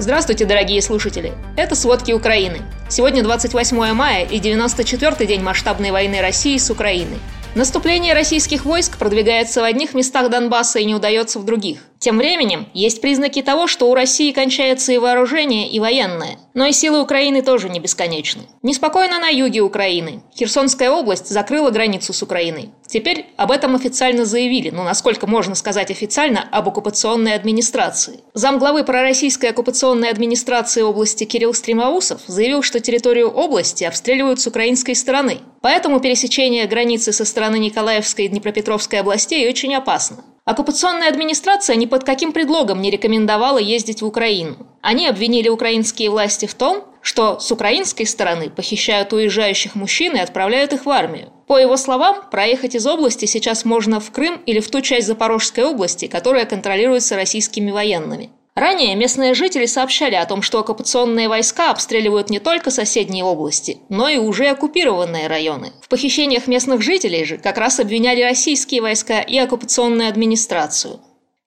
Здравствуйте, дорогие слушатели! Это «Сводки Украины». Сегодня 28 мая и 94-й день масштабной войны России с Украиной. Наступление российских войск продвигается в одних местах Донбасса и не удается в других. Тем временем, есть признаки того, что у России кончается и вооружение, и военное. Но и силы Украины тоже не бесконечны. Неспокойно на юге Украины. Херсонская область закрыла границу с Украиной. Теперь об этом официально заявили, ну насколько можно сказать официально, об оккупационной администрации. Замглавы пророссийской оккупационной администрации области Кирилл Стремоусов заявил, что территорию области обстреливают с украинской стороны. Поэтому пересечение границы со стороны Николаевской и Днепропетровской областей очень опасно. Оккупационная администрация ни под каким предлогом не рекомендовала ездить в Украину. Они обвинили украинские власти в том, что с украинской стороны похищают уезжающих мужчин и отправляют их в армию. По его словам, проехать из области сейчас можно в Крым или в ту часть Запорожской области, которая контролируется российскими военными. Ранее местные жители сообщали о том, что оккупационные войска обстреливают не только соседние области, но и уже оккупированные районы. В похищениях местных жителей же как раз обвиняли российские войска и оккупационную администрацию.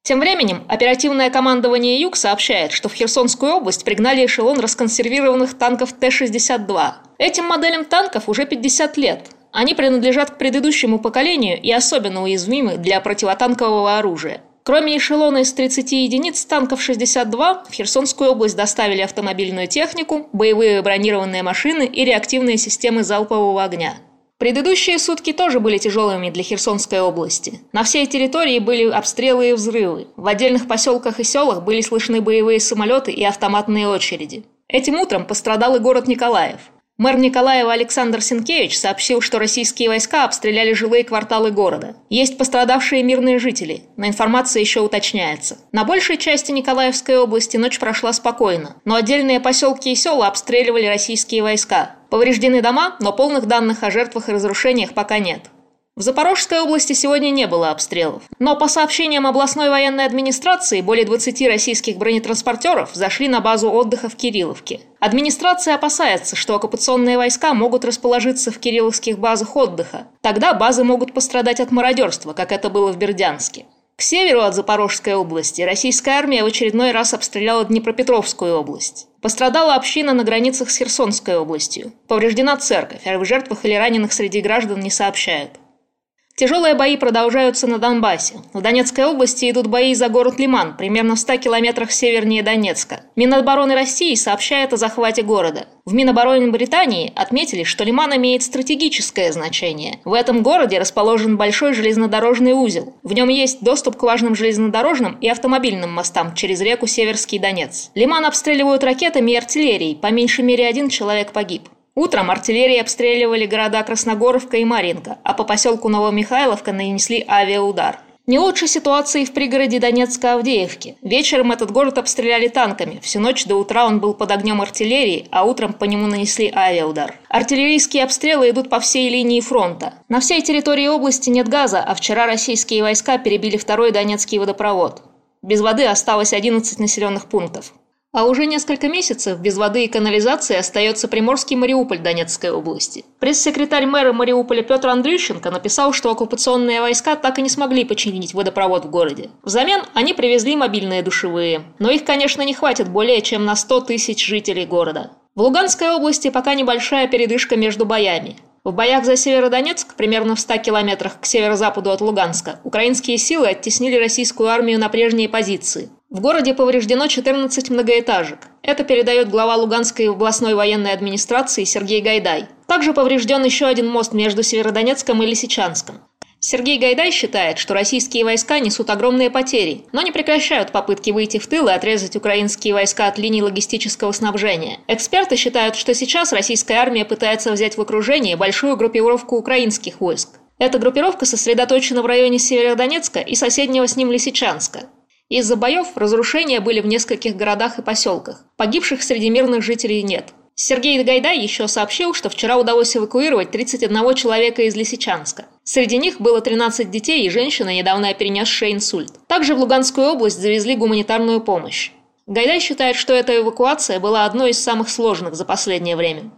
Тем временем оперативное командование «Юг» сообщает, что в Херсонскую область пригнали эшелон расконсервированных танков Т-62. Этим моделям танков уже 50 лет. Они принадлежат к предыдущему поколению и особенно уязвимы для противотанкового оружия. Кроме эшелона из 30 единиц танков 62, в Херсонскую область доставили автомобильную технику, боевые бронированные машины и реактивные системы залпового огня. Предыдущие сутки тоже были тяжелыми для Херсонской области. На всей территории были обстрелы и взрывы. В отдельных поселках и селах были слышны боевые самолеты и автоматные очереди. Этим утром пострадал и город Николаев. Мэр Николаева Александр Сенкевич сообщил, что российские войска обстреляли жилые кварталы города. Есть пострадавшие мирные жители, но информация еще уточняется. На большей части Николаевской области ночь прошла спокойно, но отдельные поселки и села обстреливали российские войска. Повреждены дома, но полных данных о жертвах и разрушениях пока нет. В Запорожской области сегодня не было обстрелов. Но по сообщениям областной военной администрации, более 20 российских бронетранспортеров зашли на базу отдыха в Кирилловке. Администрация опасается, что оккупационные войска могут расположиться в кирилловских базах отдыха. Тогда базы могут пострадать от мародерства, как это было в Бердянске. К северу от Запорожской области российская армия в очередной раз обстреляла Днепропетровскую область. Пострадала община на границах с Херсонской областью. Повреждена церковь, а в жертвах или раненых среди граждан не сообщают. Тяжелые бои продолжаются на Донбассе. В Донецкой области идут бои за город Лиман, примерно в 100 километрах севернее Донецка. Минобороны России сообщает о захвате города. В Минобороны Британии отметили, что Лиман имеет стратегическое значение. В этом городе расположен большой железнодорожный узел. В нем есть доступ к важным железнодорожным и автомобильным мостам через реку Северский Донец. Лиман обстреливают ракетами и артиллерией, по меньшей мере один человек погиб. Утром артиллерии обстреливали города Красногоровка и Маринка, а по поселку Новомихайловка нанесли авиаудар. Не лучше ситуации в пригороде Донецка Авдеевки. Вечером этот город обстреляли танками. Всю ночь до утра он был под огнем артиллерии, а утром по нему нанесли авиаудар. Артиллерийские обстрелы идут по всей линии фронта. На всей территории области нет газа, а вчера российские войска перебили второй Донецкий водопровод. Без воды осталось 11 населенных пунктов. А уже несколько месяцев без воды и канализации остается Приморский Мариуполь Донецкой области. Пресс-секретарь мэра Мариуполя Петр Андрющенко написал, что оккупационные войска так и не смогли починить водопровод в городе. Взамен они привезли мобильные душевые. Но их, конечно, не хватит более чем на 100 тысяч жителей города. В Луганской области пока небольшая передышка между боями. В боях за Северодонецк, примерно в 100 километрах к северо-западу от Луганска, украинские силы оттеснили российскую армию на прежние позиции. В городе повреждено 14 многоэтажек. Это передает глава Луганской областной военной администрации Сергей Гайдай. Также поврежден еще один мост между Северодонецком и Лисичанском. Сергей Гайдай считает, что российские войска несут огромные потери, но не прекращают попытки выйти в тыл и отрезать украинские войска от линий логистического снабжения. Эксперты считают, что сейчас российская армия пытается взять в окружение большую группировку украинских войск. Эта группировка сосредоточена в районе Северодонецка и соседнего с ним Лисичанска. Из-за боев разрушения были в нескольких городах и поселках. Погибших среди мирных жителей нет. Сергей Гайдай еще сообщил, что вчера удалось эвакуировать 31 человека из Лисичанска. Среди них было 13 детей и женщина, недавно перенесшая инсульт. Также в Луганскую область завезли гуманитарную помощь. Гайдай считает, что эта эвакуация была одной из самых сложных за последнее время.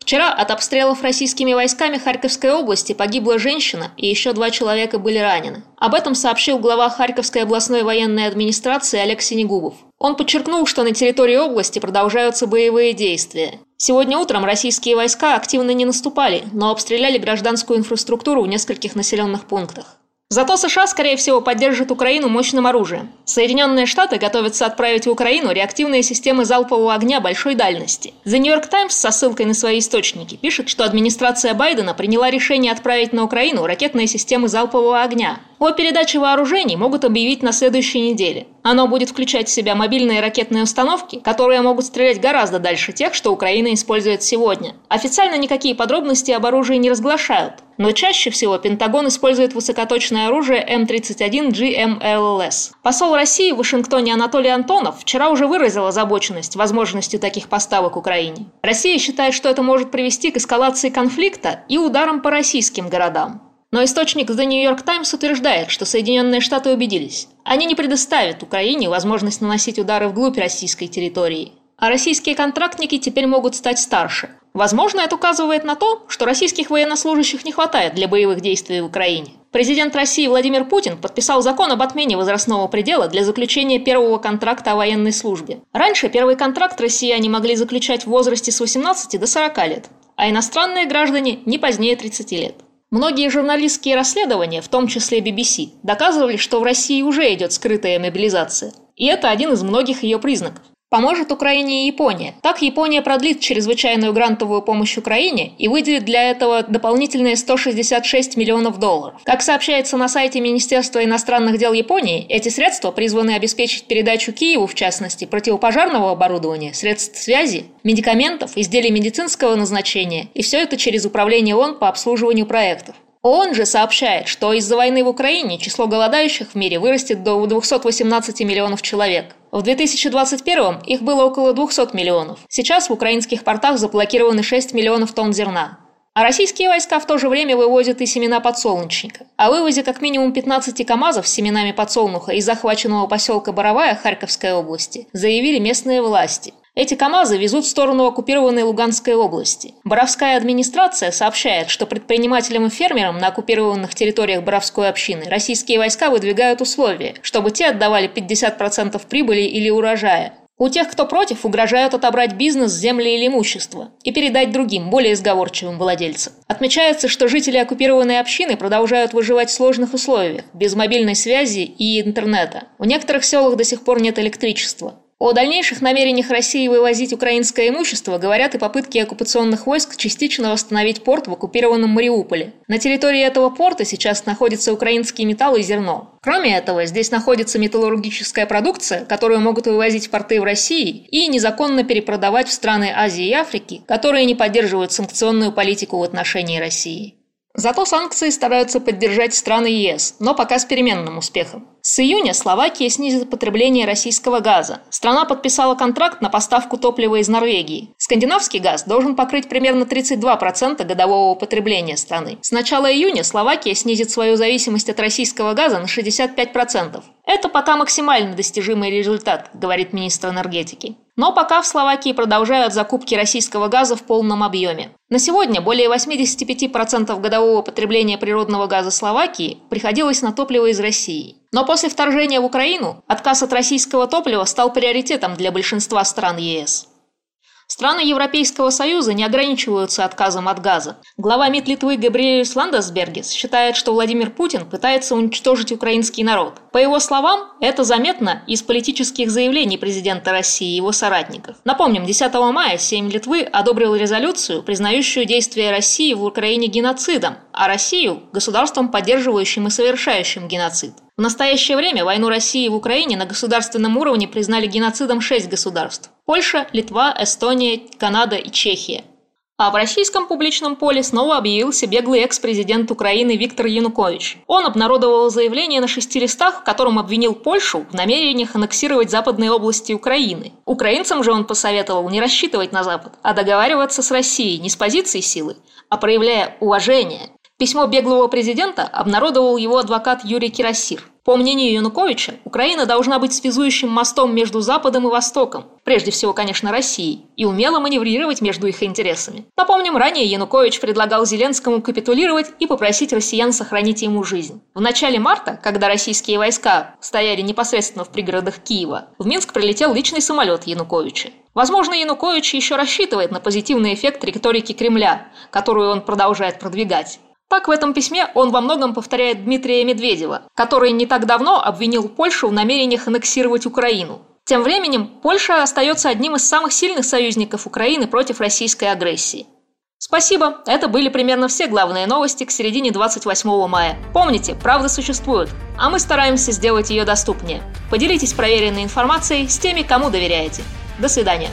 Вчера от обстрелов российскими войсками Харьковской области погибла женщина и еще два человека были ранены. Об этом сообщил глава Харьковской областной военной администрации Олег Синегубов. Он подчеркнул, что на территории области продолжаются боевые действия. Сегодня утром российские войска активно не наступали, но обстреляли гражданскую инфраструктуру в нескольких населенных пунктах. Зато США, скорее всего, поддержат Украину мощным оружием. Соединенные Штаты готовятся отправить в Украину реактивные системы залпового огня большой дальности. The New York Times со ссылкой на свои источники пишет, что администрация Байдена приняла решение отправить на Украину ракетные системы залпового огня. О передаче вооружений могут объявить на следующей неделе. Оно будет включать в себя мобильные ракетные установки, которые могут стрелять гораздо дальше тех, что Украина использует сегодня. Официально никакие подробности об оружии не разглашают, но чаще всего Пентагон использует высокоточное оружие М-31 GMLS. Посол России в Вашингтоне Анатолий Антонов вчера уже выразил озабоченность возможностью таких поставок Украине. Россия считает, что это может привести к эскалации конфликта и ударам по российским городам. Но источник The New York Times утверждает, что Соединенные Штаты убедились. Они не предоставят Украине возможность наносить удары вглубь российской территории. А российские контрактники теперь могут стать старше. Возможно, это указывает на то, что российских военнослужащих не хватает для боевых действий в Украине. Президент России Владимир Путин подписал закон об отмене возрастного предела для заключения первого контракта о военной службе. Раньше первый контракт россияне могли заключать в возрасте с 18 до 40 лет, а иностранные граждане не позднее 30 лет. Многие журналистские расследования, в том числе BBC, доказывали, что в России уже идет скрытая мобилизация. И это один из многих ее признаков. Поможет Украине и Япония. Так Япония продлит чрезвычайную грантовую помощь Украине и выделит для этого дополнительные 166 миллионов долларов. Как сообщается на сайте Министерства иностранных дел Японии, эти средства призваны обеспечить передачу Киеву, в частности, противопожарного оборудования, средств связи, медикаментов, изделий медицинского назначения, и все это через Управление ООН по обслуживанию проектов. ООН же сообщает, что из-за войны в Украине число голодающих в мире вырастет до 218 миллионов человек. В 2021 их было около 200 миллионов. Сейчас в украинских портах заблокированы 6 миллионов тонн зерна. А российские войска в то же время вывозят и семена подсолнечника. О вывозе как минимум 15 КАМАЗов с семенами подсолнуха из захваченного поселка Боровая Харьковской области заявили местные власти. Эти КАМАЗы везут в сторону оккупированной Луганской области. Боровская администрация сообщает, что предпринимателям и фермерам на оккупированных территориях Боровской общины российские войска выдвигают условия, чтобы те отдавали 50% прибыли или урожая. У тех, кто против, угрожают отобрать бизнес, земли или имущество и передать другим, более сговорчивым владельцам. Отмечается, что жители оккупированной общины продолжают выживать в сложных условиях, без мобильной связи и интернета. В некоторых селах до сих пор нет электричества. О дальнейших намерениях России вывозить украинское имущество говорят и попытки оккупационных войск частично восстановить порт в оккупированном Мариуполе. На территории этого порта сейчас находится украинский металл и зерно. Кроме этого, здесь находится металлургическая продукция, которую могут вывозить в порты в России и незаконно перепродавать в страны Азии и Африки, которые не поддерживают санкционную политику в отношении России. Зато санкции стараются поддержать страны ЕС, но пока с переменным успехом. С июня Словакия снизит потребление российского газа. Страна подписала контракт на поставку топлива из Норвегии. Скандинавский газ должен покрыть примерно 32% годового потребления страны. С начала июня Словакия снизит свою зависимость от российского газа на 65%. Это пока максимально достижимый результат, говорит министр энергетики. Но пока в Словакии продолжают закупки российского газа в полном объеме. На сегодня более 85% годового потребления природного газа Словакии приходилось на топливо из России. Но после вторжения в Украину отказ от российского топлива стал приоритетом для большинства стран ЕС. Страны Европейского Союза не ограничиваются отказом от газа. Глава МИД Литвы Габриэль Ландесбергес считает, что Владимир Путин пытается уничтожить украинский народ. По его словам, это заметно из политических заявлений президента России и его соратников. Напомним, 10 мая Сейм Литвы одобрил резолюцию, признающую действия России в Украине геноцидом, а Россию – государством, поддерживающим и совершающим геноцид. В настоящее время войну России в Украине на государственном уровне признали геноцидом шесть государств – Польша, Литва, Эстония, Канада и Чехия. А в российском публичном поле снова объявился беглый экс-президент Украины Виктор Янукович. Он обнародовал заявление на шести листах, в котором обвинил Польшу в намерениях аннексировать западные области Украины. Украинцам же он посоветовал не рассчитывать на Запад, а договариваться с Россией не с позиции силы, а проявляя уважение. Письмо беглого президента обнародовал его адвокат Юрий Кирасир. По мнению Януковича, Украина должна быть связующим мостом между Западом и Востоком, прежде всего, конечно, Россией, и умело маневрировать между их интересами. Напомним, ранее Янукович предлагал Зеленскому капитулировать и попросить россиян сохранить ему жизнь. В начале марта, когда российские войска стояли непосредственно в пригородах Киева, в Минск прилетел личный самолет Януковича. Возможно, Янукович еще рассчитывает на позитивный эффект риторики Кремля, которую он продолжает продвигать. Так в этом письме он во многом повторяет Дмитрия Медведева, который не так давно обвинил Польшу в намерениях аннексировать Украину. Тем временем Польша остается одним из самых сильных союзников Украины против российской агрессии. Спасибо, это были примерно все главные новости к середине 28 мая. Помните, правда существует, а мы стараемся сделать ее доступнее. Поделитесь проверенной информацией с теми, кому доверяете. До свидания.